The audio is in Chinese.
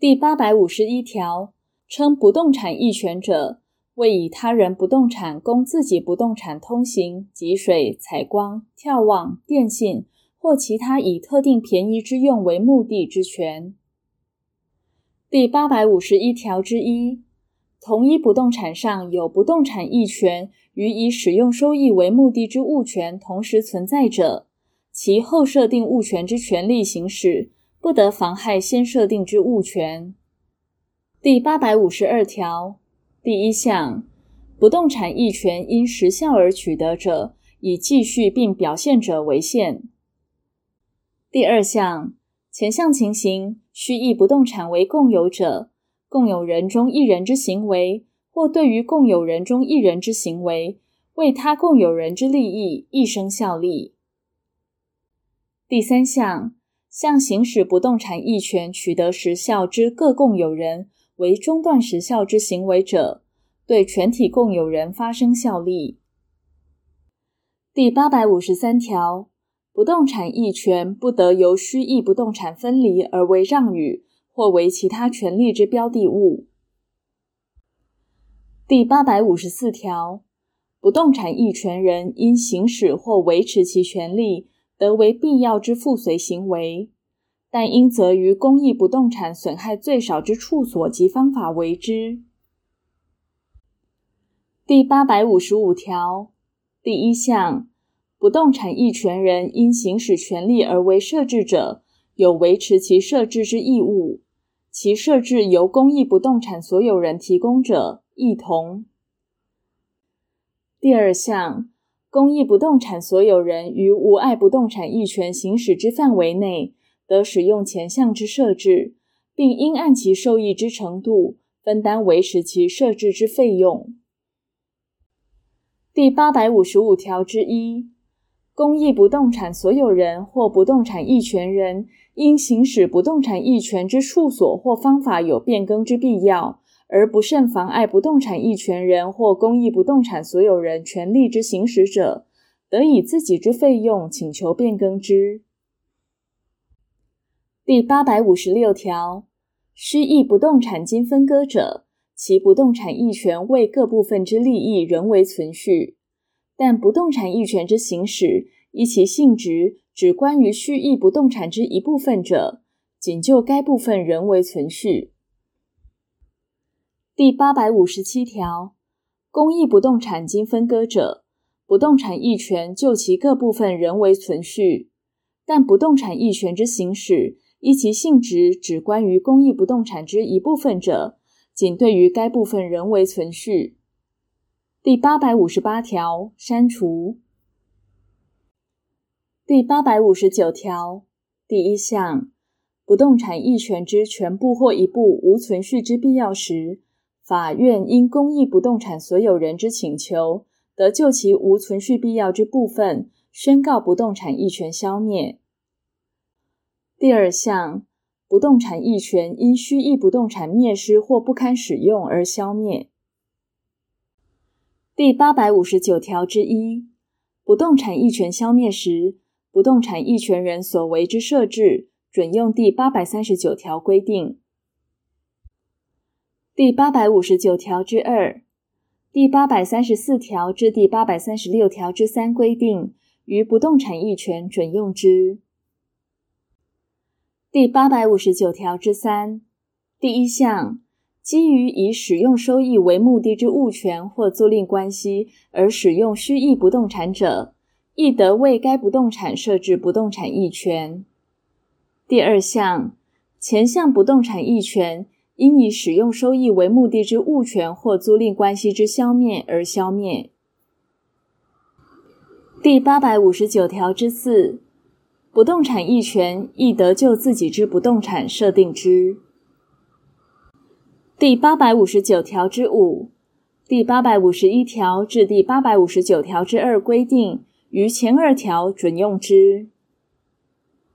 第八百五十一条，称不动产役权者，为以他人不动产供自己不动产通行、汲水、采光、眺望、电信或其他以特定便宜之用为目的之权。第八百五十一条之一，同一不动产上有不动产役权与以使用收益为目的之物权同时存在者，其后设定物权之权利行使，不得妨害先设定之物权。第八百五十二条第一项，不动产役权因时效而取得者，以继续并表现者为限。第二项，前项情形，须以不动产为共有者，共有人中一人之行为，或对于共有人中一人之行为，为他共有人之利益，一生效力。第三项。向行使不动产役权取得时效之各共有人为中断时效之行为者，对全体共有人发生效力。第八百五十三条，不动产役权不得由虚役不动产分离而为让与或为其他权利之标的物。第八百五十四条，不动产役权人因行使或维持其权利。得为必要之附随行为，但应择于公益不动产损害最少之处所及方法为之。第八百五十五条第一项，不动产役权人因行使权利而为设置者，有维持其设置之义务；其设置由公益不动产所有人提供者，亦同。第二项。公益不动产所有人于无碍不动产役权行使之范围内，得使用前项之设置，并应按其受益之程度分担维持其设置之费用。第八百五十五条之一，公益不动产所有人或不动产役权人因行使不动产役权之处所或方法有变更之必要。而不慎妨碍不动产役权人或公益不动产所有人权利之行使者，得以自己之费用请求变更之。第八百五十六条，须役不动产经分割者，其不动产役权为各部分之利益仍为存续，但不动产役权之行使依其性质只关于须役不动产之一部分者，仅就该部分仍为存续。第八百五十七条，公益不动产经分割者，不动产役权就其各部分人为存续，但不动产役权之行使依其性质只关于公益不动产之一部分者，仅对于该部分人为存续。第八百五十八条删除。第八百五十九条第一项，不动产役权之全部或一部无存续之必要时，法院因公益不动产所有人之请求，得就其无存续必要之部分，宣告不动产役权消灭。第二项，不动产役权因须役不动产灭失或不堪使用而消灭。第八百五十九条之一，不动产役权消灭时，不动产役权人所为之设置，准用第八百三十九条规定。第八百五十九条之二、第八百三十四条至第八百三十六条之三规定，于不动产役权准用之。第八百五十九条之三第一项，基于以使用收益为目的之物权或租赁关系而使用须役不动产者，亦得为该不动产设置不动产役权。第二项，前项不动产役权。因以使用收益为目的之物权或租赁关系之消灭而消灭。第八百五十九条之四，不动产役权亦得就自己之不动产设定之。第八百五十九条之五、第八百五十一条至第八百五十九条之二规定，于前二条准用之。